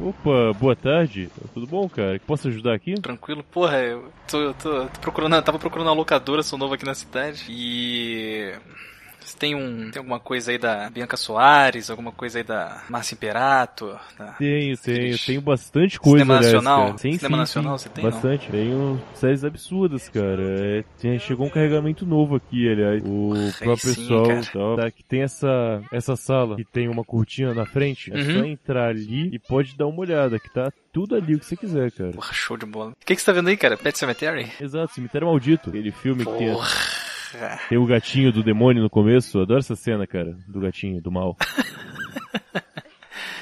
Opa, boa tarde. Tudo bom, cara? Posso ajudar aqui? Tranquilo. Porra, eu tô, tô, tô procurando, tava procurando uma locadora, sou novo aqui na cidade. E você tem, um, tem alguma coisa aí da Bianca Soares, alguma coisa aí da Márcia Imperato? Da... Tenho, tenho. Tenho bastante coisa, Cinema aliás, Nacional? cara. Sim, Cinema sim, Nacional sim. você tem, não? Bastante. Tenho séries absurdas, cara. É, tem- chegou um carregamento novo aqui, aliás. O próprio sim, pessoal cara. tal, tá, que tem essa, essa sala que tem uma cortina na frente. É Uhum. só entrar ali e pode dar uma olhada, que tá tudo ali o que você quiser, cara. Porra, show de bola. O que, que você tá vendo aí, cara? Pet Cemetery? Exato, Cemitério Maldito. Aquele filme que tem, Porra. tem o gatinho do demônio no começo. Eu adoro essa cena, cara. Do gatinho, do mal.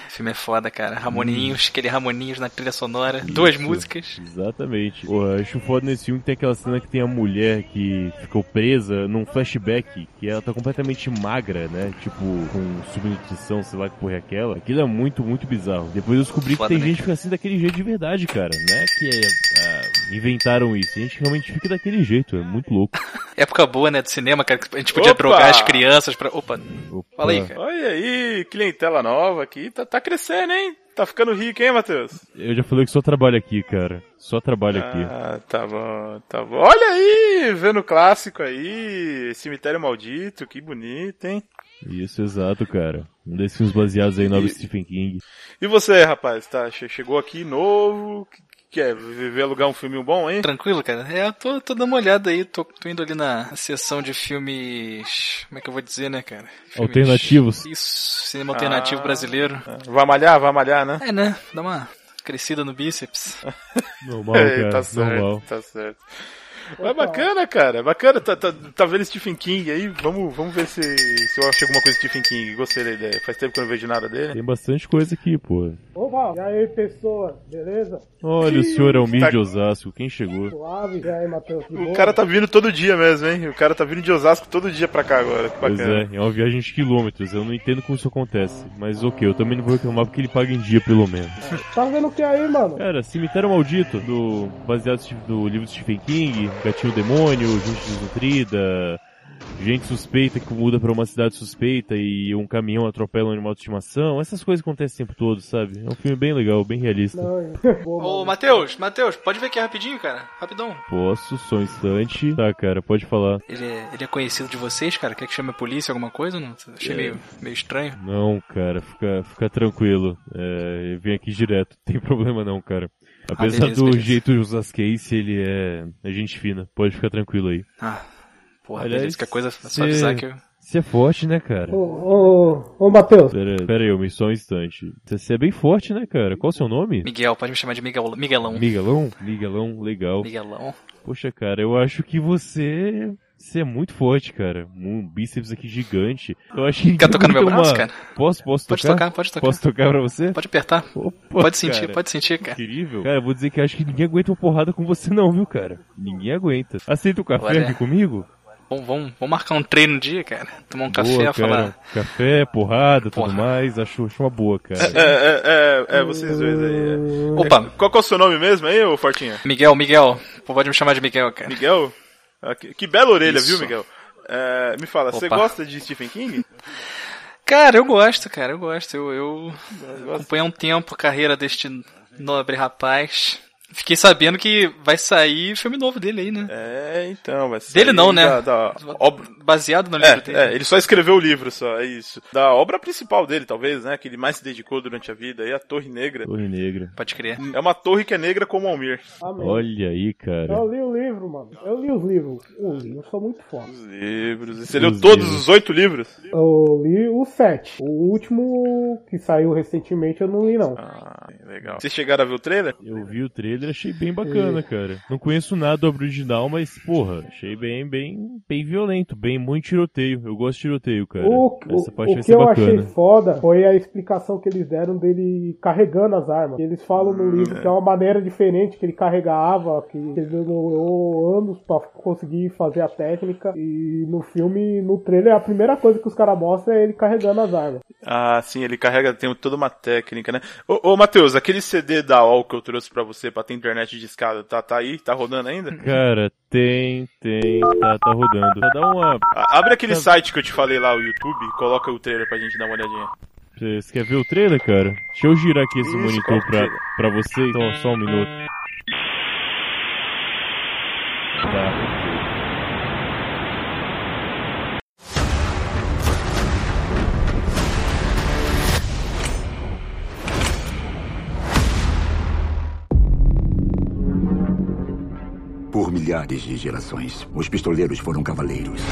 O filme é foda, cara. Ramoninhos, Hum. aquele Ramoninhos na trilha sonora. Duas músicas. Exatamente. Porra, eu acho foda nesse filme que tem aquela cena que tem a mulher que ficou presa num flashback, que ela tá completamente magra, né? Tipo, com subnutrição, sei lá que porra é aquela. Aquilo é muito, muito bizarro. Depois eu descobri Foda, que tem né, gente que fica assim daquele jeito de verdade, cara. Não é que é, ah, inventaram isso. A gente realmente fica daquele jeito, é muito louco. Época boa, né, do cinema, cara. que A gente podia Opa! drogar as crianças pra. Opa, Opa. fala aí, cara. Olha aí, clientela nova aqui. Tá, tá crescendo, hein? Tá ficando rico, hein, Matheus? Eu já falei que só trabalho aqui, cara. Só trabalho aqui. Ah, tá bom, tá bom. Olha aí, vendo o clássico aí, Cemitério Maldito, que bonito, hein? Isso, exato, cara. Um desses filmes baseados aí novela E- Stephen King. E você, rapaz, tá, che- chegou aqui novo, que- quer ver alugar um filme bom, hein? Tranquilo, cara? É, eu tô, tô dando uma olhada aí, tô, tô indo ali na sessão de filmes. Como é que eu vou dizer, né, cara? Filmes- Alternativos. Isso, cinema alternativo Ah. brasileiro. Vai malhar, vai malhar, né? É, né? Dá uma crescida no bíceps. Normal, É, cara. tá certo, Normal. tá certo. Mas bacana, cara, bacana, tá, tá, tá vendo Stephen King aí? Vamos, vamos ver se, se eu acho alguma coisa de Stephen King, gostei da ideia. Faz tempo que eu não vejo nada dele. Tem bastante coisa aqui, pô. Opa, e aí pessoa, beleza? Olha, o senhor Almir Tá- de Osasco, quem chegou? Suave, e aí Matheus? O cara tá vindo todo dia mesmo, hein? O cara tá vindo de Osasco todo dia pra cá agora, que Pois bacana. é, é uma viagem de quilômetros, eu não entendo como isso acontece. Mas ok, eu também não vou reclamar porque ele paga em dia, pelo menos. Tá vendo o que aí, mano? Cara, Cemitério Maldito, do, baseado no livro de Stephen King, Gatinho Demônio, Gente Desnutrida, gente suspeita que muda pra uma cidade suspeita e um caminhão atropela um animal de estimação. Essas coisas acontecem o tempo todo, sabe? É um filme bem legal, bem realista. Não, boa, Ô. Matheus, Matheus, pode ver aqui rapidinho, cara? Rapidão. Posso, só um instante. Tá, cara, pode falar. Ele é, ele é conhecido de vocês, cara? Quer que chame a polícia, alguma coisa? Não? Achei É. meio, meio estranho. Não, cara, fica, fica tranquilo. É, eu venho aqui direto, não tem problema não, cara. Apesar beleza, do beleza. jeito de usar as case, ele é, é gente fina. Pode ficar tranquilo aí. Ah, porra, Aliás, beleza. Qualquer coisa é só avisar que eu... Você é forte, né, cara? Ô, ô, ô, Matheus, Pera, pera aí, me só um instante. Você é bem forte, né, cara? Qual o seu nome? Miguel, pode me chamar de Miguel, Miguelão. Miguelão? Miguelão, legal. Miguelão. Poxa, cara, eu acho que você... Você é muito forte, cara. Um bíceps aqui gigante. Eu acho que... Quer tocar no meu uma- braço, cara? Posso, posso Pode tocar? tocar, pode tocar. Posso tocar pra você? Pode apertar. Opa, Pode sentir, cara. pode sentir, cara. Incrível. Cara, eu vou dizer que acho que ninguém aguenta uma porrada com você não, viu, cara? Ninguém aguenta. Aceita o café Olha. aqui comigo? Vamos, vamos, vamos marcar um treino um dia, cara. Tomar um café, boa, falar. cara. Café, porrada, tudo Porra. mais. Acho, acho uma boa, cara. É, é, é, é, vocês dois aí. é. Opa, Qual que é o seu nome mesmo aí, ô Fortinha? Miguel, Miguel. Pô, Pode me chamar de Miguel, cara. Miguel? Ah, que, que bela orelha, Isso. viu, Miguel? É, me fala, você Opa. gosta de Stephen King? Cara, eu gosto, cara, eu gosto. Eu, eu há um tempo a carreira deste nobre rapaz. Fiquei sabendo que vai sair filme novo dele aí, né? É, então, vai ser. Dele não, né? Da, da obra... Baseado no livro dele. É, é, ele só escreveu o livro, só, é isso. Da obra principal dele, talvez, né? Que ele mais se dedicou durante a vida, aí a Torre Negra. Torre Negra. Pode crer. É uma torre que é negra como o Almir. amém. Olha aí, cara. Eu li o livro, mano. Eu li os livros. Eu li, eu sou muito foda. Os livros. Você leu Os todos livros. os oito livros? Eu li o sete. O último que saiu recentemente eu não li, não. Ah, legal. Vocês chegaram a ver o trailer? Eu vi o trailer, achei bem bacana, cara. Não conheço nada do original, mas, porra, achei bem, bem, bem violento, bem muito tiroteio. Eu gosto de tiroteio, cara. O, Essa o, parte o vai que eu bacana. achei foda foi a explicação que eles deram dele carregando as armas. Eles falam no livro que é uma maneira diferente que ele carregava, que ele demorou anos pra conseguir fazer a técnica. E no filme, no trailer, a primeira coisa que os caras mostram é ele carregando as armas. Ah, sim, ele carrega, tem toda uma técnica, né? Ô, ô Matheus, aquele CD da UOL que eu trouxe pra você pra ter internet de escada, tá, tá aí? Tá rodando ainda? Cara, tem, tem, tá, tá rodando. Dá uma. A- Abre aquele site que eu te falei lá, o YouTube, e coloca o trailer pra gente dar uma olhadinha. Você quer ver o trailer, cara? Deixa eu girar aqui esse Isso, monitor pra, pra você, então só um minuto. Por milhares de gerações, os pistoleiros foram cavaleiros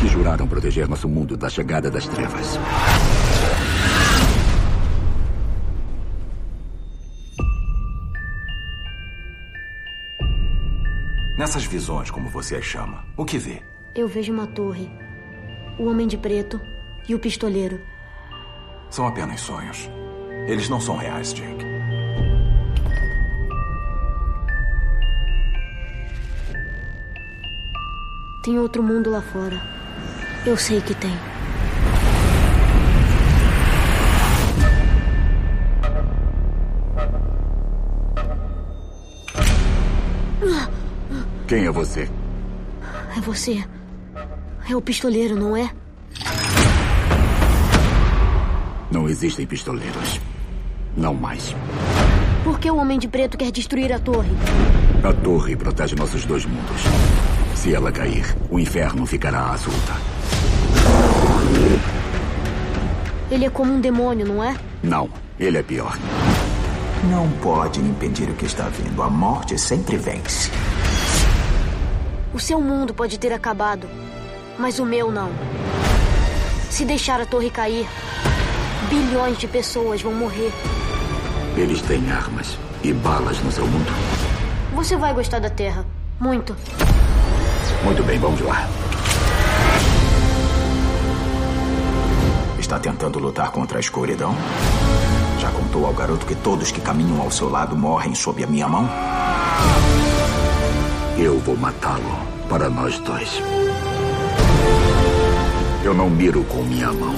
que juraram proteger nosso mundo da chegada das trevas. Nessas visões, como você as chama, o que vê? Eu vejo uma torre, o homem de preto e o pistoleiro. São apenas sonhos. Eles não são reais, Jake. Tem outro mundo lá fora. Eu sei que tem. Quem é você? É você. É o pistoleiro, não é? Não existem pistoleiros. Não mais. Por que o homem de preto quer destruir a torre? A torre protege nossos dois mundos. Se ela cair, o inferno ficará à solta. Ele é como um demônio, não é? Não, ele é pior. Não pode impedir o que está vindo. A morte sempre vence. O seu mundo pode ter acabado, mas o meu não. Se deixar a torre cair, bilhões de pessoas vão morrer. Eles têm armas e balas no seu mundo. Você vai gostar da Terra. Muito. Muito bem, vamos lá. Está tentando lutar contra a escuridão? Já contou ao garoto que todos que caminham ao seu lado morrem sob a minha mão? Eu vou matá-lo para nós dois. Eu não miro com minha mão.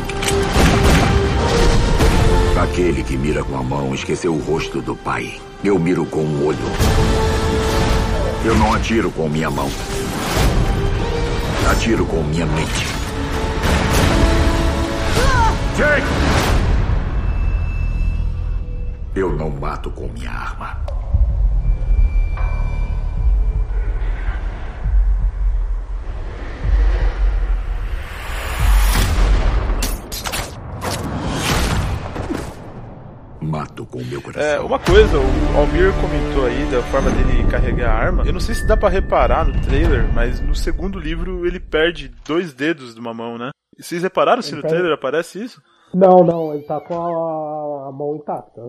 Aquele que mira com a mão esqueceu o rosto do pai. Eu miro com o olho. Eu não atiro com minha mão. Atiro com minha mente. Jake! Eu não mato com minha arma. Mato com meu coração. É, uma coisa, o Almir comentou aí da forma dele carregar a arma. Eu não sei se dá pra reparar no trailer, mas no segundo livro ele perde dois dedos de uma mão, né? Vocês repararam se Ele no perde- trailer aparece isso? Não, não, ele tá com a, a mão intacta. A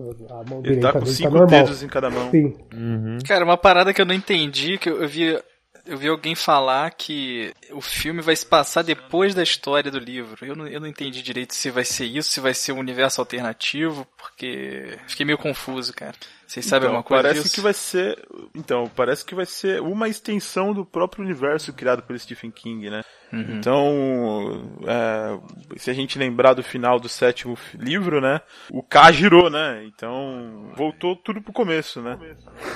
mão Ele direita tá com dele cinco tá dedos em cada mão. Sim. Uhum. Cara, uma parada que eu não entendi, que eu eu vi, eu vi alguém falar que o filme vai se passar depois da história do livro. Eu não, eu não entendi direito se vai ser isso, se vai ser um universo alternativo, porque fiquei meio confuso, cara. Vocês sabem Então, alguma coisa parece disso? que vai ser. Então, parece que vai ser uma extensão do próprio universo criado pelo Stephen King, né? Uhum. Então, é, se a gente lembrar do final do sétimo livro, né? O K girou, né? Então, voltou tudo pro começo, né?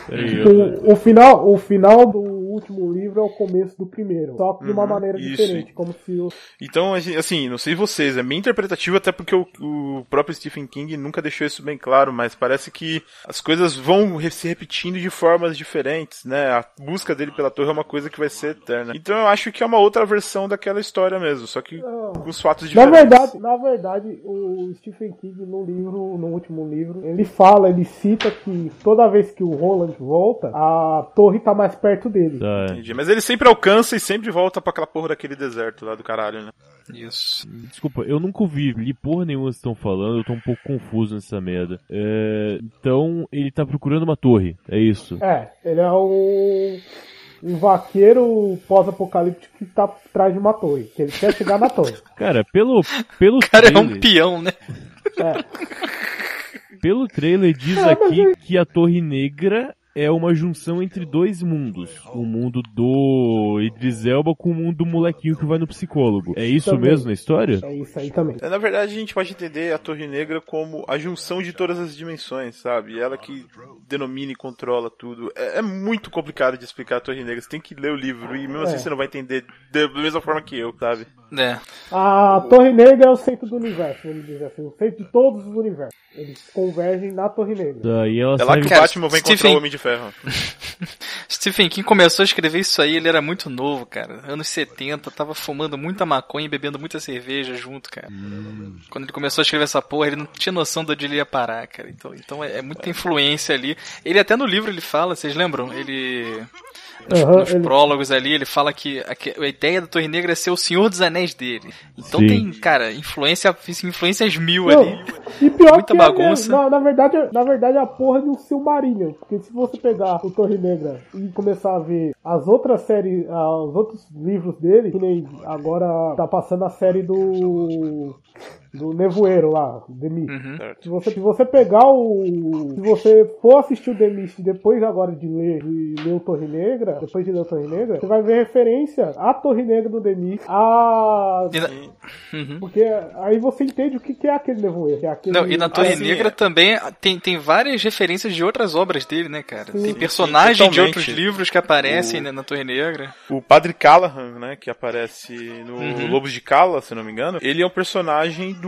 O, o final, o final do último livro é o começo do primeiro, só que de uma Uhum, maneira isso. diferente, como se o, Então, assim, não sei vocês, é bem interpretativo, até porque o, o próprio Stephen King nunca deixou isso bem claro, mas parece que as coisas vão se repetindo de formas diferentes, né? A busca dele pela torre é uma coisa que vai ser eterna. Então eu acho que é uma outra versão daquela história mesmo, só que com os fatos Na diferentes. verdade, na verdade, o Stephen King no livro, no último livro, ele fala, ele cita que toda vez que o Roland volta, a torre tá mais perto dele. Tá. Entendi. Mas ele sempre alcança e sempre volta pra aquela porra daquele deserto lá do caralho, né? Isso. Desculpa, eu nunca ouvi, li porra nenhuma que vocês estão falando, eu tô um pouco confuso nessa merda. É, então, ele tá procurando uma torre, é isso? É, ele é um, um vaqueiro pós-apocalíptico que tá atrás de uma torre, que ele quer chegar na torre. Cara, pelo, pelo O cara é um trailer, peão, né? É, pelo trailer diz É, mas aqui que a Torre Negra é uma junção entre dois mundos. O mundo do Idris Elba com o mundo do molequinho que vai no psicólogo. É isso Também. mesmo na história? é isso aí também. É, Na verdade, a gente pode entender a Torre Negra como a junção de todas as dimensões, sabe? Ela que denomina e controla tudo. É, é muito complicado de explicar a Torre Negra. Você tem que ler o livro e mesmo assim É. você não vai entender da mesma forma que eu, sabe? É. A Torre Negra é o centro do universo, vamos dizer assim, o centro de todos os universos. Eles convergem na Torre Negra. Daí ela É lá que o Cara, Batman vem Stephen- encontrar o Homem de Ferro. Stephen King começou a escrever isso aí, ele era muito novo, cara. Anos 70, tava fumando muita maconha e bebendo muita cerveja junto, cara. Quando ele começou a escrever essa porra, ele não tinha noção de onde ele ia parar, cara. Então, então é, é muita influência ali. Ele até no livro ele fala, vocês lembram? Ele. Nos, Aham, nos ele- prólogos ali, ele fala que a, a ideia da Torre Negra é ser o Senhor dos Anéis dele. Então Sim. tem, cara, influência, influências mil Não, ali. e pior Muita que é bagunça. mesmo, na, na verdade, na verdade é a porra de um Silmarillion. Porque se você pegar o Torre Negra e começar a ver as outras séries, os outros livros dele, que nem agora tá passando a série do. Do Nevoeiro lá, The Mist. Uhum. Se você, se você pegar o. Se você for assistir o The Mist depois agora de ler, de ler o Torre Negra, depois de ler o Torre Negra, você vai ver referência à Torre Negra do The Mist, a. Na- Uhum. Porque aí você entende o que que é aquele nevoeiro. que é aquele- Não, e na Torre Assim, Negra é. também tem, tem várias referências de outras obras dele, né, cara? Sim. tem Sim, personagens de outros livros que aparecem O- né, na Torre Negra. O Padre Callahan, né, que aparece no Uhum. Lobos de Cala, se não me engano, ele é um personagem do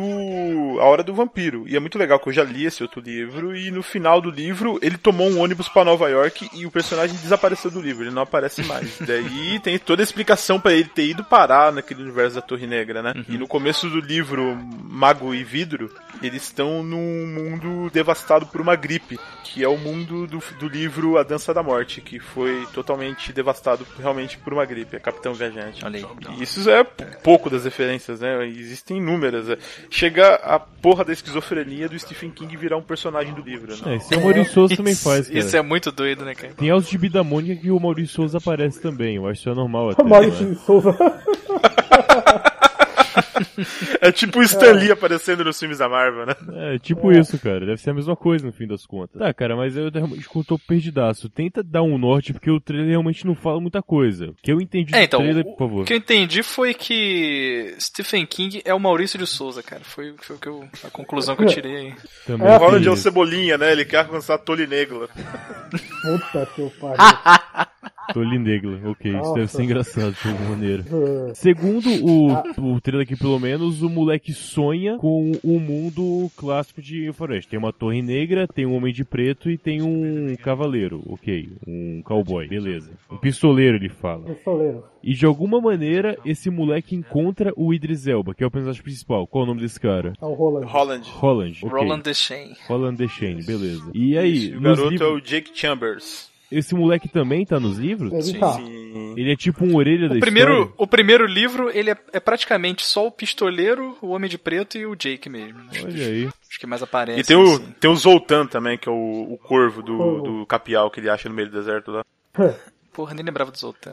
A Hora do Vampiro. E é muito legal que eu já li esse outro livro e no final do livro ele tomou um ônibus pra Nova York e o personagem desapareceu do livro, ele não aparece mais. Daí tem toda a explicação pra ele ter ido parar naquele universo da Torre Negra, né? E no começo do livro Mago e Vidro, eles estão num mundo devastado por uma gripe, que é o mundo do, do livro A Dança da Morte, que foi totalmente devastado realmente por uma gripe, é Capitão Viajante. Olha aí. E isso é pouco das referências, né? Existem inúmeras. Chega a porra da esquizofrenia do Stephen King virar um personagem do livro, né? É, isso é o Maurício Souza também faz, cara. Isso é muito doido, né, cara? Tem aos gibi da Mônica que o Maurício Souza aparece também. Eu acho que isso é normal até. Maurício né? de Souza. É tipo o Stan Lee aparecendo nos filmes da Marvel, né? É, tipo isso, cara. Deve ser a mesma coisa no fim das contas. Tá, cara, mas eu realmente tô perdidaço. Tenta dar um norte, porque o trailer realmente não fala muita coisa. O que eu entendi É, do então, trailer, o, por favor. o que eu entendi foi que Stephen King é o Maurício de Souza, cara. Foi, foi o que eu, a conclusão que eu tirei aí. Também É, O Ronald é o. Cebolinha, né? Ele quer alcançar Tole Negro. Puta que eu pariu. Tolly Negla, ok, isso Nossa. deve ser engraçado de alguma maneira. É. Segundo o, o trailer aqui, pelo menos, o moleque sonha com o mundo clássico de Floresta. Tem uma torre negra, tem um homem de preto e tem um cavaleiro, ok. Um cowboy, beleza. Um pistoleiro, ele fala. Pistoleiro. E de alguma maneira, esse moleque encontra o Idris Elba, que é o personagem principal. Qual é o nome desse cara? É o Roland. Holland. Holland. ok. Roland Deschain. Holland Deschain, beleza. E aí, o garoto livros- é o Jake Chambers. Esse moleque também tá nos livros? Ele tá. Sim. Ele é tipo um orelha da O primeiro, história? o primeiro livro, ele é, é praticamente só o pistoleiro, o Homem de Preto e o Jake mesmo. Acho, Olha aí. acho que mais aparece. E tem o, assim. tem o Zoltan também, que é o, o corvo do, do capial que ele acha no meio do deserto lá. Porra, nem lembrava do Zoltan.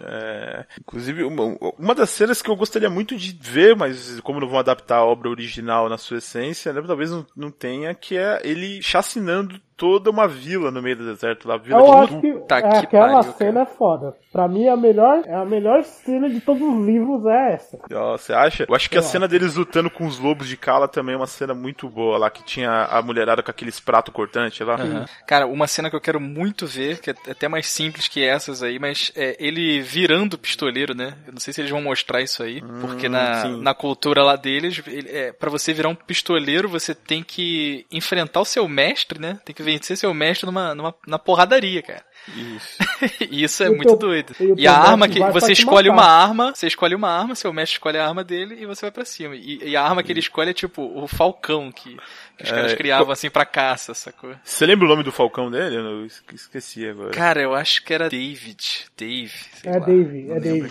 É, inclusive, uma, uma das cenas que eu gostaria muito de ver, mas como não vão adaptar a obra original na sua essência, né, talvez não, não tenha, que é ele chacinando toda uma vila no meio do deserto lá. Vila Eu de acho que Tá é, que aquela pariu, cena é foda. Pra mim, a melhor, é a melhor cena de todos os livros é essa. Você acha? Eu acho que a Eu cena deles lutando com os lobos de Cala também é uma cena muito boa lá, que tinha a mulherada com aqueles pratos cortantes lá. Aham. Cara, uma cena que eu quero muito ver, que é até mais simples que essas aí, mas é ele virando pistoleiro, né? Eu não sei se eles vão mostrar isso aí, porque na, sim. na cultura lá deles, ele, é, para você virar um pistoleiro, você tem que enfrentar o seu mestre, né? Tem que vencer seu mestre numa, numa na porradaria, cara. Isso. E isso é E muito teu- doido. e E a arma que você escolhe matar. uma arma, você escolhe uma arma, seu mestre escolhe a arma dele e você vai pra cima. E, e a arma que ele escolhe é tipo o falcão que, que os É, caras criavam assim pra caça, sacou? Você lembra o nome do falcão dele? Eu não- esqueci agora. Cara, eu acho que era David. Dave. sei É lá. Dave, Não é Dave.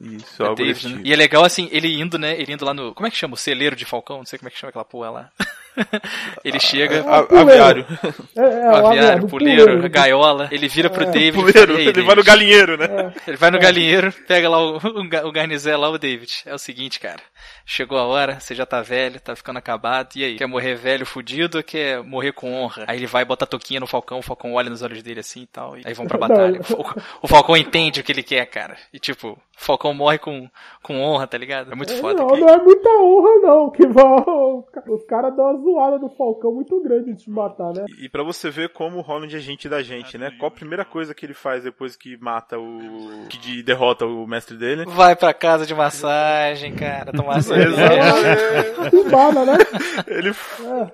Isso, É algo Dave, desse né? tipo. E é legal assim, ele indo, né? Ele indo lá no. Como é que chama? O celeiro de Falcão? Não sei como é que chama aquela porra lá. ele chega. A- puleiro. aviário. É, é, aviário, puleiro, puleiro. a gaiola, ele vira pro David. e Puleiro, fala, "E aí, ele vai no David?" galinheiro, né? Ele vai no galinheiro, pega lá o, o, ga- o garnizé lá, o David. É o seguinte, cara. Chegou a hora, você já tá velho, tá ficando acabado. E aí? Quer morrer velho, fudido ou quer morrer com honra? Aí ele vai botar a toquinha no Falcão, o Falcão olha nos olhos dele assim e tal. E aí vão pra batalha. O, o Falcão entende o que ele quer, cara. E tipo, o Falcão morre com, com honra, tá ligado? É muito foda. Não, cara. não é muita honra, não. Que vão. Os caras dão as zoada do Falcão muito grande de matar, né? E pra você ver como o Holland é gente da gente, né? Qual a primeira coisa que ele faz depois que mata o. que de- derrota o mestre dele? Vai pra casa de massagem, cara, tomar cerveja. Exato. Turbada, né? Ele É.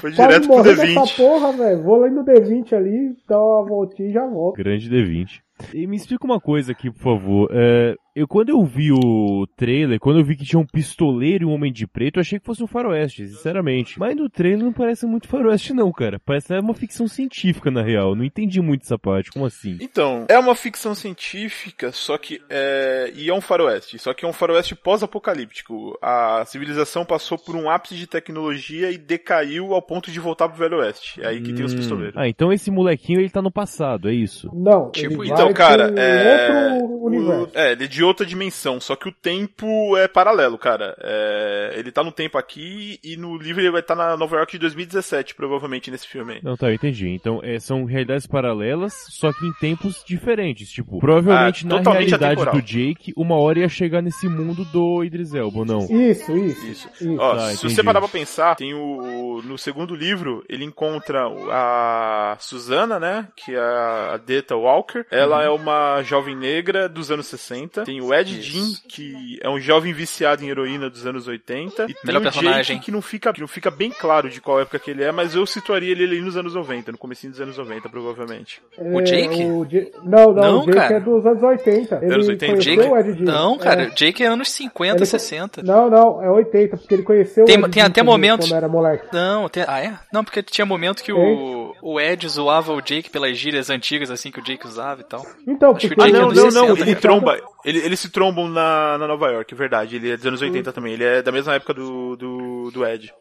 foi Quase direto pro morrer nessa D20. porra, velho. Vou lá no D20 ali, dar uma voltinha e já volto. Grande D20. E me explica uma coisa aqui, por favor. É, eu, quando eu vi o trailer, quando eu vi que tinha um pistoleiro e um homem de preto, eu achei que fosse um faroeste, sinceramente. Mas no trailer não parece muito faroeste, não, cara. Parece que é uma ficção científica, na real. Eu Não entendi muito essa parte. Como assim? Então, é uma ficção científica, só que é. E é um faroeste. Só que é um faroeste pós-apocalíptico. A civilização passou por um ápice de tecnologia e decaiu ao ponto de voltar pro Velho Oeste. É aí que tem os Hum. pistoleiros. Ah, então esse molequinho, ele tá no passado, é isso? Não, Tipo, ele Então, vai cara, pro é. outro universo. o- É, ele é de outra dimensão, só que o tempo é paralelo, cara. É, ele tá no tempo aqui e no livro ele vai estar na Nova York de 2017, provavelmente, nesse filme aí. Não, tá, eu entendi. Então, é, são realidades paralelas, só que em tempos diferentes. Tipo, provavelmente Ah, na realidade atemporal. do Jake, uma hora ia chegar nesse mundo do Idris Elba, ou não? Isso, isso. Isso. isso. Ó, Tá, se entendi. você parar pra pensar, tem o. No segundo livro, ele encontra a Susana, né? Que é a Deta Walker. Ela Uhum. é uma jovem negra dos anos 60. Tem o Ed Isso. Jean, que é um jovem viciado em heroína dos anos 80. E tem Melhor o personagem. Jake, que não fica, que não fica bem claro de qual época que ele é, mas eu situaria ele ali nos anos 90, no comecinho dos anos 90, provavelmente. O É, Jake? o Não, não, Não, o Jake cara. é dos anos 80. Ele Anos 80, conheceu Jake? o Ed Gein. Não, cara, É. Jake é anos 50, Ele- 60. Não, não, é 80, porque ele conheceu Tem- o Ed tem Gein até quando- momentos- Quando era moleque. Não, tem- ah é? Não, porque tinha momento que o, o Ed zoava o Jake pelas gírias antigas, assim, que o Jake usava e tal. Então, Acho porque o Ah, é não, não, não. 60, Ele cara. tromba. Ele, eles se trombam na, na Nova York, é verdade. Ele é dos anos 80 também. Ele é da mesma época do, do, do Ed.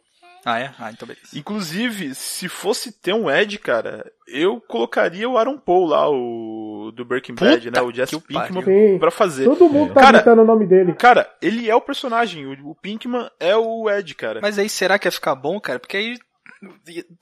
Ah, é? Ah, então beleza. Inclusive, se fosse ter um Ed, cara, eu colocaria o Aaron Paul lá, o do Breaking Bad, né? O Jesse Pinkman pra fazer. todo mundo tá Cara- gritando o nome dele. Cara, ele é o personagem. O, o Pinkman é o Ed, cara. Mas aí será que ia ficar bom, cara? Porque aí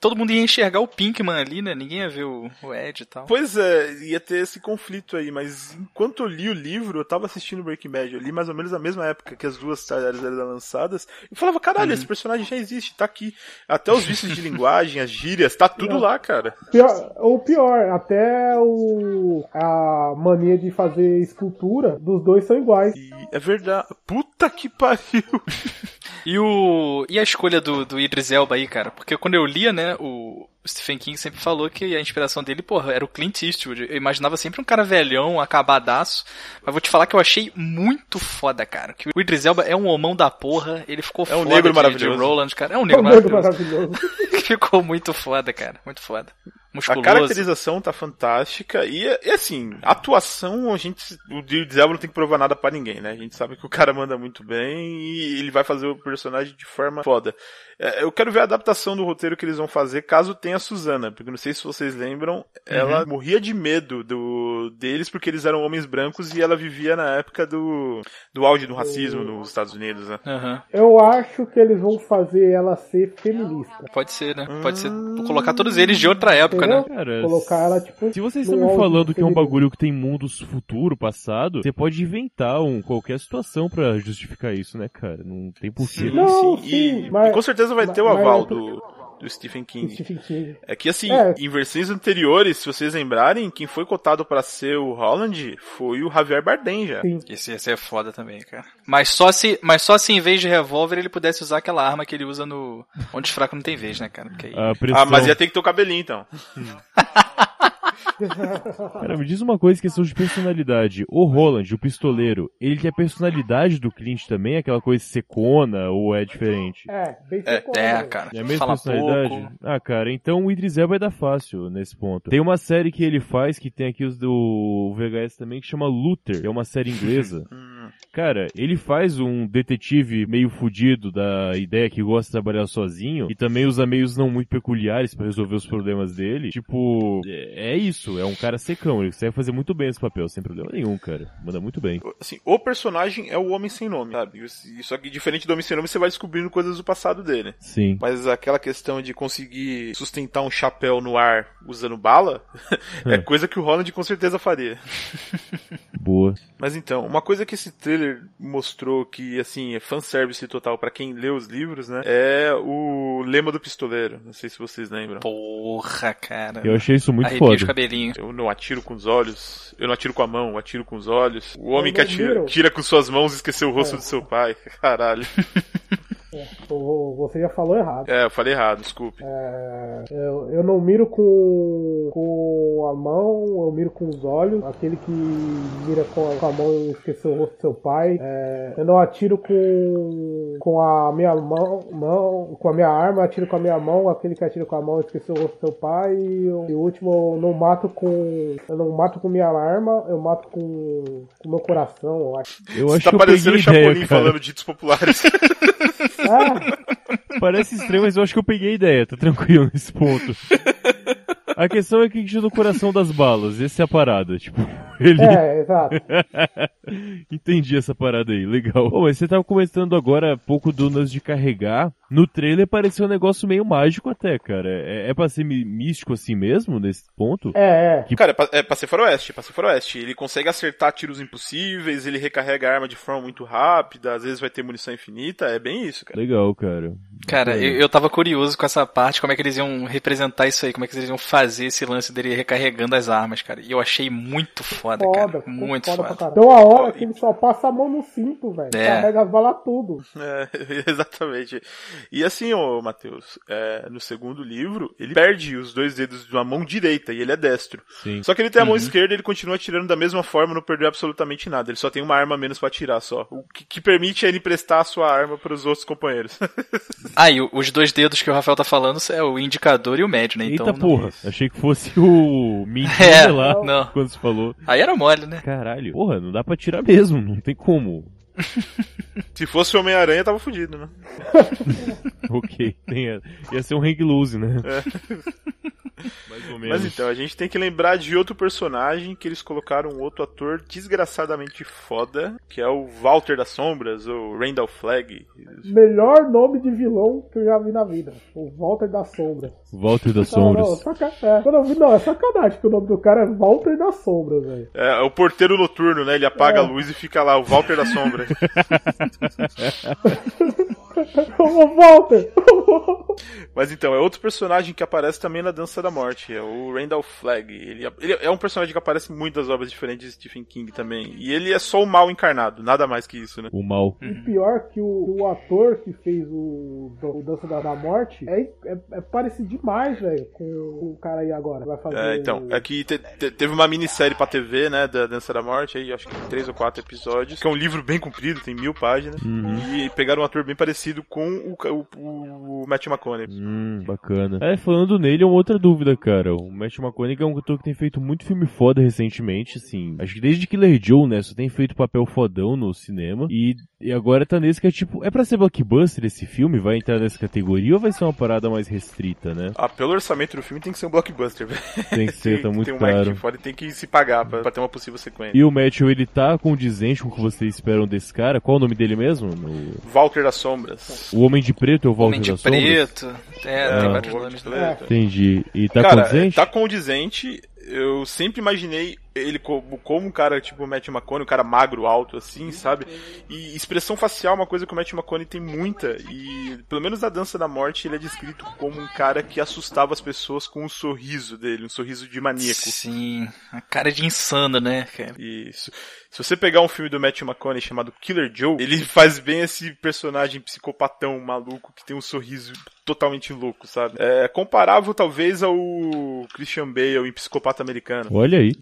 todo mundo ia enxergar o Pinkman ali, né? Ninguém ia ver o, o Ed e tal. Pois é, ia ter esse conflito aí, mas enquanto eu li o livro, eu tava assistindo Breaking Bad, eu li mais ou menos na mesma época que as duas séries eram lançadas, e falava, caralho, esse personagem já existe, tá aqui. Até os vícios de linguagem, as gírias, tá tudo lá, cara. Pior, ou pior, até o, a mania de fazer escultura dos dois são iguais. E é verdade. Puta que pariu. E o e a escolha do, do Idris Elba aí, cara? Porque quando eu lia, né, o Stephen King sempre falou que a inspiração dele, porra, era o Clint Eastwood. Eu imaginava sempre um cara velhão, acabadaço. Mas vou te falar que eu achei muito foda, cara. Que o Idris Elba é um homão da porra. Ele ficou É um foda negro de, maravilhoso. de Roland, cara. É um É negro um negro maravilhoso. maravilhoso. ficou muito foda, cara. Muito foda. A Musculoso. caracterização tá fantástica e, e assim, a atuação, a gente, o Idris Elba não tem que provar nada pra ninguém, né? A gente sabe que o cara manda muito bem e ele vai fazer o personagem de forma foda. É, Eu quero ver a adaptação do roteiro que eles vão fazer caso tenha a Suzana, porque não sei se vocês lembram, ela morria de medo do deles porque eles eram homens brancos e ela vivia na época do, do auge do racismo nos Estados Unidos, né? Aham. Eu acho que eles vão fazer ela ser feminista. Pode ser, né? Pode ser. Vou colocar todos eles de outra época, né? Entendeu? Cara, Colocar ela, tipo. Se vocês estão me falando do que é um bagulho que tem mundos futuro, passado, você pode inventar um, qualquer situação pra justificar isso, né, cara? Não tem porquê. Não, sim, sim, e, mas- e com certeza vai mas- ter o aval é do, do Stephen King. Stephen King. É que assim, É. em versões anteriores, se vocês lembrarem, quem foi cotado pra ser o Holland foi o Javier Bardem já. Sim. Esse, esse é foda também, cara. Mas só se, mas só se em vez de revólver ele pudesse usar aquela arma que ele usa no onde os fracos não tem vez, né, cara? Aí... Ah, mas ia ter que ter o cabelinho então. Cara, me diz uma coisa, questão de personalidade. O Roland, o pistoleiro, ele tem a personalidade do Clint também? Aquela coisa secona ou é diferente? É, bem É, secona, É, velho. cara. É a mesma Fala personalidade? pouco. Ah, cara, então o Idris Elba vai dar fácil nesse ponto. Tem uma série que ele faz, que tem aqui os do VHS também, que chama Luther. É uma série inglesa. Cara, ele faz um detetive meio fudido da ideia que gosta de trabalhar sozinho e também usa meios não muito peculiares pra resolver os problemas dele. Tipo, é é isso, é um cara secão, ele consegue fazer muito bem esse papel, sem problema nenhum, cara. Manda muito bem. Assim, o personagem é o Homem Sem Nome, sabe? Só que diferente do Homem Sem Nome, você vai descobrindo coisas do passado dele. Sim. Mas aquela questão de conseguir sustentar um chapéu no ar usando bala, é coisa que o Holland com certeza faria. Boa. Mas então, uma coisa que esse trailer mostrou que, assim, é fanservice total pra quem lê os livros, né? É o lema do pistoleiro. Não sei se vocês lembram. Porra, cara. Eu achei isso muito Arrepia foda. os cabelinhos. Eu não atiro com os olhos, eu não atiro com a mão, eu atiro com os olhos. O homem que atira, tira com suas mãos e esqueceu o rosto É. do seu pai. Caralho. Você já falou errado. É, eu falei errado, desculpe. É, eu, eu não miro com, com a mão, eu miro com os olhos. Aquele que mira com a, com a mão e esqueceu o rosto do seu pai. É, eu não atiro com, com a minha mão, mão, com a minha arma, eu atiro com a minha mão. Aquele que atira com a mão esqueceu o rosto do seu pai. E, o- último, eu não mato com. Eu não mato com minha arma, eu mato com o meu coração, eu acho. Eu Você acho tá que eu parecendo o Chapolin falando ditos populares. Parece estranho, mas eu acho que eu peguei a ideia, tá tranquilo nesse ponto. A questão é que no coração das balas, essa é a parada, tipo, ele... é, exato. Entendi essa parada aí, legal. Bom, mas você tava comentando agora pouco do lance de carregar. No trailer pareceu um negócio meio mágico até, cara. É, é pra ser místico assim mesmo, nesse ponto? É, é. Cara, é pra, é pra ser faroeste, pra ser faroeste. Ele consegue acertar tiros impossíveis, ele recarrega a arma de forma muito rápida, às vezes vai ter munição infinita, é bem isso, cara. Legal, cara. Cara, eu, eu tava curioso com essa parte, como é que eles iam representar isso aí, como é que eles iam fazer esse lance dele recarregando as armas, cara. E eu achei muito foda, Foda, cara. Muito foda foda. pra caralho. Tem uma hora que ele só passa a mão no cinto, velho. É. Carrega as balas tudo. É, exatamente. E assim, ô Matheus, é, no segundo livro, ele perde os dois dedos de uma mão direita e ele é destro. Sim. Só que ele tem a mão Uhum. esquerda e ele continua atirando da mesma forma, não perdeu absolutamente nada. Ele só tem uma arma a menos pra atirar só. O que, que permite é ele prestar a sua arma pros outros companheiros. Ah, e os dois dedos que o Rafael tá falando é o indicador e o médio, né? Então, Eita não- porra, achei que fosse o Mindinho É, lá, não. quando você falou. Aí era mole, né? Caralho, porra, não dá pra tirar mesmo, não tem como. Se fosse o Homem-Aranha, tava fudido, né? ok, tem ia ser um hang loose, né? Mais ou menos. Mas então, a gente tem que lembrar de outro personagem que eles colocaram um outro ator desgraçadamente foda, que é o Walter das Sombras, ou Randall Flagg. Melhor nome de vilão que eu já vi na vida. O Walter das Sombras. Walter das Não, não, Sombras. saca... é, quando eu vi, não, é sacanagem que o nome do cara é Walter das Sombras, velho. É, é o porteiro noturno, né? Ele apaga É. a luz e fica lá, o Walter da Sombra. Ô, Walter! Mas então, é outro personagem que aparece também na Dança da Morte, é o Randall Flagg. Ele, ele é um personagem que aparece em muitas obras diferentes de Stephen King também. E ele é só o mal encarnado, nada mais que isso, né? O mal. E pior que o, o ator que fez o, o Dança da, da Morte é, é, é parecido demais, velho, com o cara aí agora. Vai fazer. É, então, é que te- te- teve uma minissérie pra TV, né, da Dança da Morte, aí acho que três ou quatro episódios, que é um livro bem comprido, tem mil páginas, e pegaram um ator bem parecido com o, o, o Matt McConaughey. Hum, bacana. É, falando nele, é uma outra dúvida, cara. O Matt McConaughey é um ator que tem feito muito filme foda recentemente, assim. Acho que desde Killer Joe, né, só tem feito papel fodão no cinema. E, e agora tá nesse que é tipo, é pra ser blockbuster esse filme? Vai entrar nessa categoria ou vai ser uma parada mais restrita, né? Ah, pelo orçamento do filme tem que ser um blockbuster, velho. Tem que ser, tá muito tem um caro. foda e tem que se pagar pra, pra ter uma possível sequência. E o Matthew, ele tá condizente com o que vocês esperam desse cara? Qual o nome dele mesmo? No- Walter das Sombras. O Homem de Preto é o Walter Homem de das Sombras? preto. É, É, tem o vários Homem nomes. de né? Preto. Entendi. E tá Cara, condizente? tá condizente. Eu sempre imaginei ele como, como um cara tipo o Matt McConaughey, um cara magro, alto, assim, sabe? E expressão facial é uma coisa que o Matt McConaughey tem muita. E pelo menos na Dança da Morte ele é descrito como um cara que assustava as pessoas com um sorriso dele, um sorriso de maníaco. Sim, a cara de insano, né, cara? Isso. Se você pegar um filme do Matthew McConaughey chamado Killer Joe, ele faz bem esse personagem psicopatão maluco que tem um sorriso totalmente louco, sabe? É comparável talvez ao Christian Bale em Psicopata Americano. Olha aí.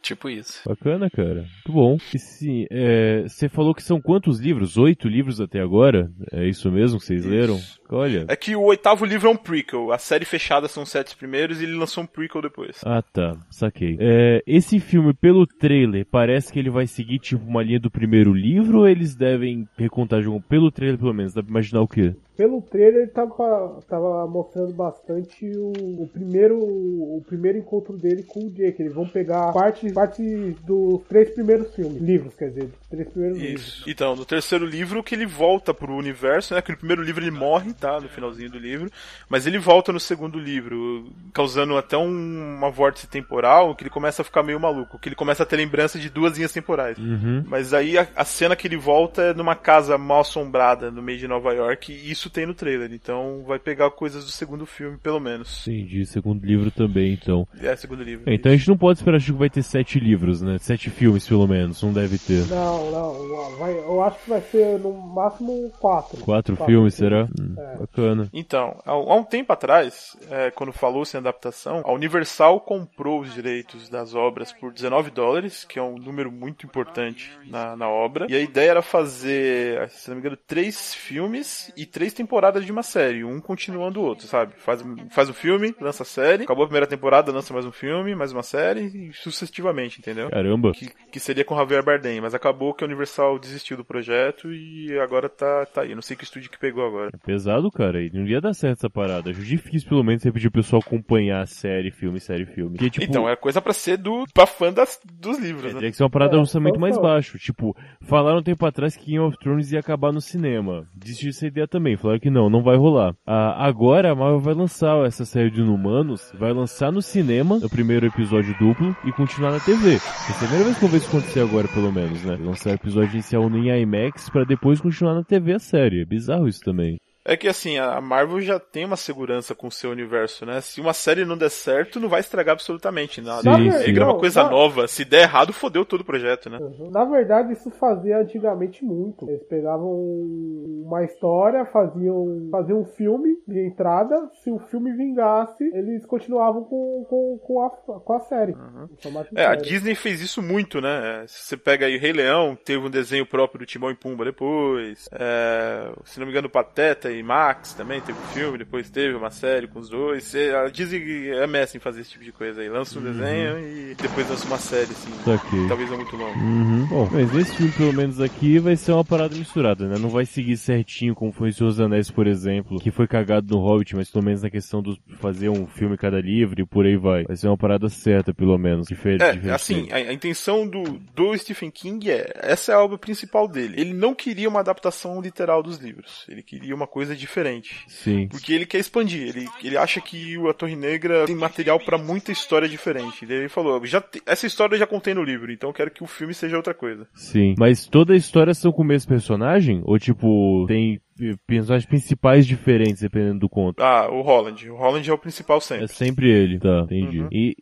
Tipo isso. Bacana, cara. Muito bom. E sim, é, você falou que são quantos livros? Oito livros até agora? É isso mesmo que vocês Isso. leram? Olha. É que o oitavo livro é um prequel. A série fechada são os sete primeiros e ele lançou um prequel depois. Ah, tá. Saquei. É, esse filme, pelo trailer, parece que ele vai seguir, tipo, uma linha do primeiro livro ou eles devem recontar de um... Pelo trailer, pelo menos, dá pra imaginar o quê? Pelo trailer ele tava, tava mostrando bastante o, o primeiro o primeiro encontro dele com o Jake. Eles vão pegar parte, parte dos três primeiros filmes, livros, quer dizer, dos três primeiros livros. Isso. Então, no terceiro livro que ele volta pro universo, né? Que no primeiro livro ele morre, tá? No finalzinho do livro. Mas ele volta no segundo livro, causando até um, uma vórtice temporal, que ele começa a ficar meio maluco. Que ele começa a ter lembrança de duas linhas temporais. Uhum. Mas aí a, a cena que ele volta é numa casa mal assombrada no meio de Nova York, e isso tem no trailer. Então vai pegar coisas do segundo filme, pelo menos. Entendi, segundo livro também, então. É, segundo livro. É, então a gente não pode esperar que vai ter sete livros, né? Sete filmes, pelo menos, não deve ter. Não, não, vai, eu acho que vai ser no máximo quatro. Quatro, filmes, será? Hum, Bacana. Então, há, há um tempo atrás, é, quando falou-se em adaptação, a Universal comprou os direitos das obras por 19 dólares, que é um número muito importante na, na obra. E a ideia era fazer, se não me engano, três filmes e três temporadas de uma série, um continuando o outro, sabe? Faz, faz um filme, lança a série, acabou a primeira temporada, lança mais um filme, mais uma série e sucessivamente, entendeu? Caramba. Que, que seria com Javier Bardem, mas acabou que a Universal desistiu do projeto e agora tá, tá aí. Eu não sei que estúdio que pegou agora. É pesado, cara. E não ia dar certo essa parada. Acho difícil, pelo menos, você pedir o pessoal acompanhar série, filme, série, filme. Porque, tipo, Então, é coisa pra ser do pra fã das, dos livros, É, né? teria que ser uma parada É, de orçamento então mais baixo. Tipo, falaram um tempo atrás que Game of Thrones ia acabar no cinema. Desistiu essa ideia também. Falaram que não, não vai rolar. Ah, agora a Marvel vai lançar essa série de Inumanos, vai lançar no cinema o primeiro episódio duplo e continuar na TV. É a primeira vez que eu vejo isso acontecer agora, pelo menos, né? Lançar o episódio inicial no em IMAX pra depois continuar na TV a série. É bizarro isso também. É que assim, a Marvel já tem uma segurança com o seu universo, né? Se uma série não der certo, não vai estragar absolutamente nada. Sim, é uma coisa não. nova. Se der errado, fodeu todo o projeto, né? Uhum. Na verdade, isso fazia antigamente muito. Eles pegavam uma história, faziam, faziam um filme de entrada. Se o filme vingasse, eles continuavam com, com, com, a, com a série. de É, a. Disney fez isso muito, né? Se você pega aí o Rei Leão, teve um desenho próprio do Timão e Pumba depois. É, se não me engano, Pateta e Max também teve um filme, depois teve uma série com os dois. Cê- A Disney é mestre em fazer esse tipo de coisa aí. Lança um desenho e depois lança uma série, assim. Saquei. Talvez não muito longa. Uhum. Bom, mas esse filme, pelo menos aqui, vai ser uma parada misturada, né? Não vai seguir certinho como foi Senhor dos Anéis, por exemplo, que foi cagado no Hobbit, mas pelo menos na questão de fazer um filme cada livro e por aí vai. Vai ser uma parada certa, pelo menos. É, diferente. assim, a, a intenção do, do Stephen King é, essa é a obra principal dele. Ele não queria uma adaptação literal dos livros. Ele queria uma coisa diferente. Sim. Porque ele quer expandir. Ele, ele acha que o A Torre Negra tem material pra muita história diferente. Daí ele falou, já te- essa história eu já contei no livro, então eu quero que o filme seja outra coisa. Sim. Mas toda a história são com o mesmo personagem? Ou tipo, tem eh, personagens principais diferentes, dependendo do conto? Ah, o Holland. O Holland é o principal sempre. É sempre ele, tá, entendi. Uhum. E,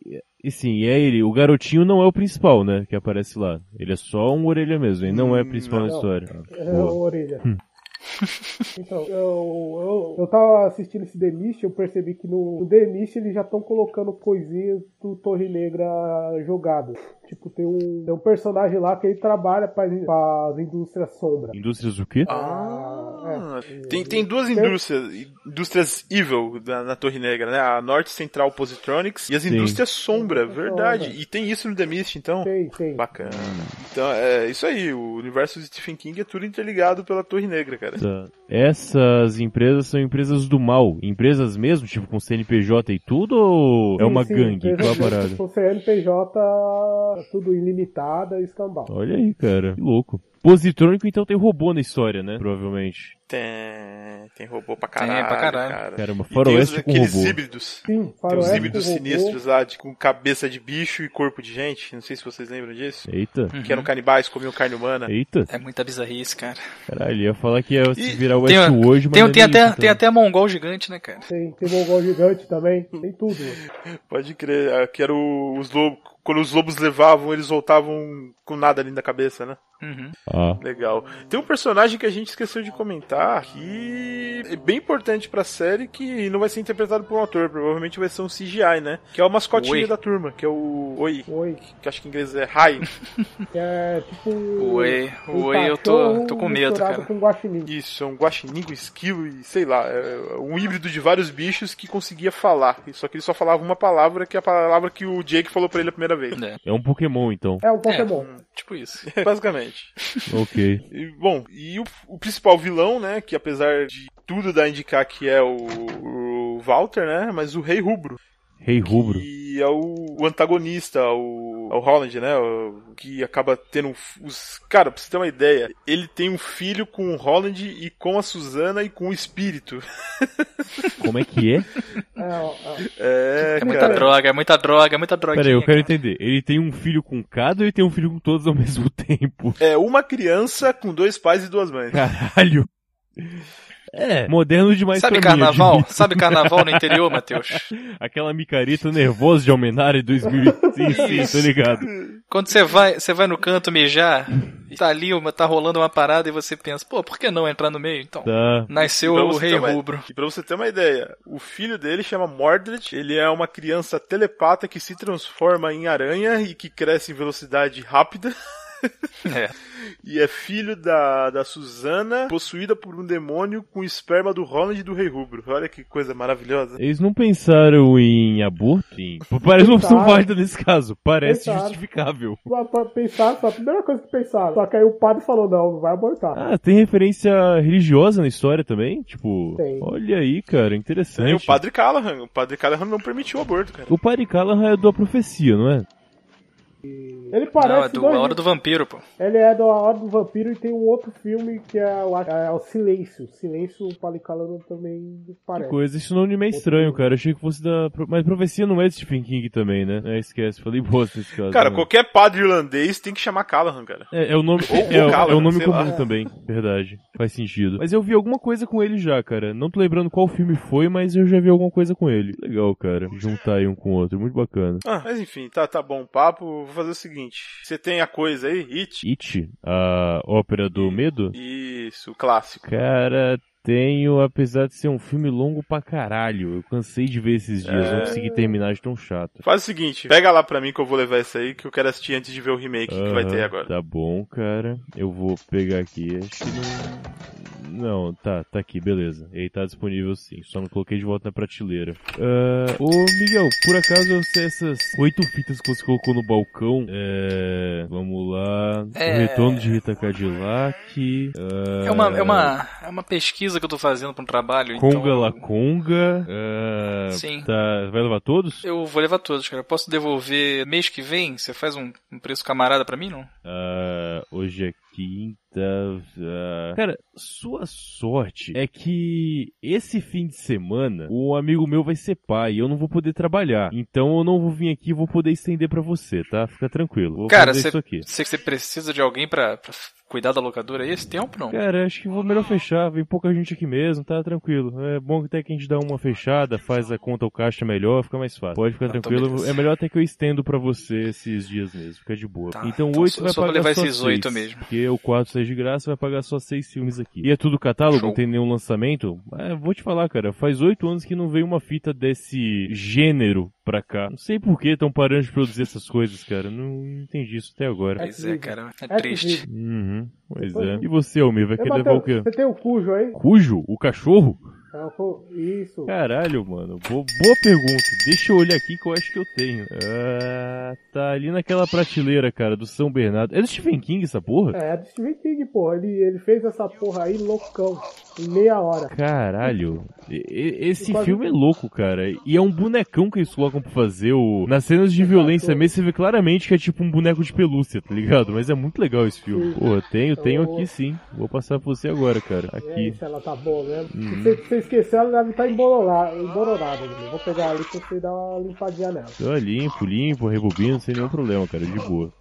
e sim, é ele. O garotinho não é o principal, né? Que aparece lá. Ele é só um orelha mesmo, ele não é Hum, principal na não. história. É, o orelha. Então, eu, eu, eu tava assistindo esse The Mist, eu percebi que no, no The Mist eles já estão colocando coisinhas do Torre Negra jogado. Tipo, tem um, tem um personagem lá que ele trabalha para as indústrias sombra. Indústrias o quê? Ah, tem, tem duas indústrias, indústrias evil na, na Torre Negra, né? A Norte Central Positronics e as Sim. indústrias Sombra, verdade. Sombra. E tem isso no The Mist, então. Tem, tem. Bacana. Então, é isso aí. O universo de Stephen King é tudo interligado pela Torre Negra, cara. Essas empresas são empresas do mal. Empresas mesmo, tipo com CNPJ e tudo, ou é Sim, uma sim, gangue? empresa Qual a parada? tipo, CNPJ, tudo ilimitada e escambau. Olha aí, cara. Que louco. Positrônico então tem robô na história, né? Provavelmente. Tem, tem robô pra Tem, caralho, pra caralho. cara. Caramba, tem faroeste com aqueles robô. híbridos. Sim, Tem os híbridos com robô. sinistros lá, de, com cabeça de bicho e corpo de gente. Não sei se vocês lembram disso. Eita. Que eram canibais, comiam carne humana. Eita. É muita bizarrice, cara. Caralho, ia falar que ia se E virar o Tem, mas tem, não é tem, nem até, isso, tem então. até mongol gigante, né, cara? Tem, tem mongol gigante também, tem tudo. Pode crer, ah, que era o- os lobos. Quando os lobos levavam, eles voltavam com nada ali na cabeça, né? Uhum. Ah, Legal. Tem um personagem que a gente esqueceu de comentar que é bem importante pra série que não vai ser interpretado por um ator, provavelmente vai ser um CGI, né? Que é o mascotinho Oi. da turma, que é o Oi, Oi. que acho que em inglês é Rai. Que é tipo. Oi, um oi, eu tô, tô com medo, cara. com guaxinim. Isso, é um guaxinim, um esquilo e sei lá, é um híbrido de vários bichos que conseguia falar. Só que ele só falava uma palavra, que é a palavra que o Jake falou pra ele a primeira vez. É, é um Pokémon então. É um Pokémon. tipo isso. Basicamente. Ok. E, bom, e o, o principal vilão, né, que apesar de tudo dá a indicar que é o, o Walter, né? Mas o Rei Rubro. Rei Rubro. E é o, o antagonista, o, o Holland, né? O, que acaba tendo os. Cara, pra você ter uma ideia, ele tem um filho com o Holland e com a Susana e com o espírito. Como é que é? É, É muita cara. droga, é muita droga, é muita droguinha. Peraí, eu quero cara. entender. Ele tem um filho com cada ou ele tem um filho com todos ao mesmo tempo? É uma criança com dois pais e duas mães. Caralho. É, moderno demais Sabe pra mim, carnaval? admito. Sabe carnaval no interior, Matheus? Aquela micareta nervosa de Almenara em 2000. Sim, sim, tô ligado. Quando você vai, você vai no canto mijar, tá ali, uma- tá rolando uma parada e você pensa, pô, por que não entrar no meio? Então, Tá. nasceu o Rei uma- Rubro. E pra você ter uma ideia, o filho dele chama Mordred, ele é uma criança telepata que se transforma em aranha e que cresce em velocidade rápida. É. E é filho da, da Susana, possuída por um demônio com esperma do Holland e do Rei Rubro. Olha que coisa maravilhosa. Eles não pensaram em aborto? Sim. Parece uma opção válida nesse caso. Parece Pensaram. justificável. Pensar, foi a primeira coisa que pensaram. Só que aí o padre falou, não, não vai abortar. Ah, tem referência religiosa na história também? Tipo, Tem. olha aí, cara, interessante. E o Padre Callahan. O Padre Callahan não permitiu o aborto, cara. O Padre Callahan é da profecia, não é? Ele parece Não, é do, dois- a hora do vampiro, pô. Ele é da Hora do Vampiro e tem um outro filme que é, eu acho- é o Silêncio. Silêncio, o Palicalano também parece. Coisa, isso não é meio estranho, cara. Achei que fosse da. Mas profecia não é de Stephen King também, né? É, esquece, falei bosta nesse caso. Cara, né? qualquer padre irlandês tem que chamar Callahan, cara. É, é o nome, Ou- ou é, é Callahan, o nome comum lá. também, verdade. Faz sentido. Mas eu vi alguma coisa com ele já, cara. Não tô lembrando qual filme foi, mas eu já vi alguma coisa com ele. Legal, cara. Juntar aí um com o outro, muito bacana. Ah, mas enfim, tá, tá bom o papo. Vou fazer o seguinte. Você tem a coisa aí, It? It, a ópera do medo? Isso, o clássico. Cara, tenho, apesar de ser um filme longo pra caralho. Eu cansei de ver esses dias, É. não consegui terminar de tão chato. Faz o seguinte, pega lá pra mim que eu vou levar esse aí, que eu quero assistir antes de ver o remake que vai ter agora. Tá bom, cara. Eu vou pegar aqui. Acho que não. Não, tá, tá aqui, beleza. Ele tá disponível sim. Só não coloquei de volta na prateleira. Ah, ô, Miguel, por acaso eu sei essas oito fitas que você colocou no balcão. É. Vamos lá. É. O retorno de Rita Cadillac. ah, É uma, é uma, é uma pesquisa que eu tô fazendo pra um trabalho. Conga então... La Conga. ah, Sim. Tá, vai levar todos? Eu vou levar todos, cara. Eu posso devolver mês que vem? Você faz um, um preço camarada pra mim, não? Ah, hoje é quinta. ah, Cara, sua sorte é que esse fim de semana um amigo meu vai ser pai e eu não vou poder trabalhar. Então eu não vou vir aqui e vou poder estender pra você, tá? Fica tranquilo. Vou Cara, você precisa de alguém pra, pra cuidar da locadora aí esse tempo, não? Cara, acho que vou melhor fechar. Vem pouca gente aqui mesmo, tá tranquilo. É bom até que a gente dá uma fechada, faz a conta o caixa melhor, fica mais fácil. Pode ficar Ah, tranquilo. É melhor até que eu estendo pra você esses dias mesmo, fica de boa. Tá, então então só- vai só pagar levar só esses seis, oito mesmo. Porque o 4 sai de graça, vai pagar só seis filmes aqui. E é tudo catálogo, Show. não tem nenhum lançamento? É, vou te falar, cara, faz oito anos que não veio uma fita desse gênero pra cá. Não sei por que estão parando de produzir essas coisas, cara. Não entendi isso até agora. Pois é, cara. É É triste. possível. Uhum, pois Foi. é. E você, Almir, vai querer levar o quê? Você tem o Cujo aí? Cujo? O cachorro? É, Isso. Caralho, mano. Bo- boa pergunta. Deixa eu olhar aqui que eu acho que eu tenho. Ah, tá ali naquela prateleira, cara, do São Bernardo. É do Stephen King essa porra? É, é do Stephen King, porra. Ele, ele fez essa porra aí loucão. Em meia hora. Caralho. E- Esse Quase- filme é louco, cara. E é um bonecão que eles colocam pra fazer o. Nas cenas de violência mesmo, você vê claramente que é tipo um boneco de pelúcia, tá ligado? Mas é muito legal esse filme. Sim. Pô, tenho, tenho Então- aqui sim. Vou passar pra você agora, cara. É, Aqui. se ela tá boa mesmo. Uhum. Se você, você esquecer, ela deve estar embolorada. embolorada eu vou pegar ali pra você dar uma limpadinha nela. Tô limpo, limpo, rebobino, sem nenhum problema, cara, de boa.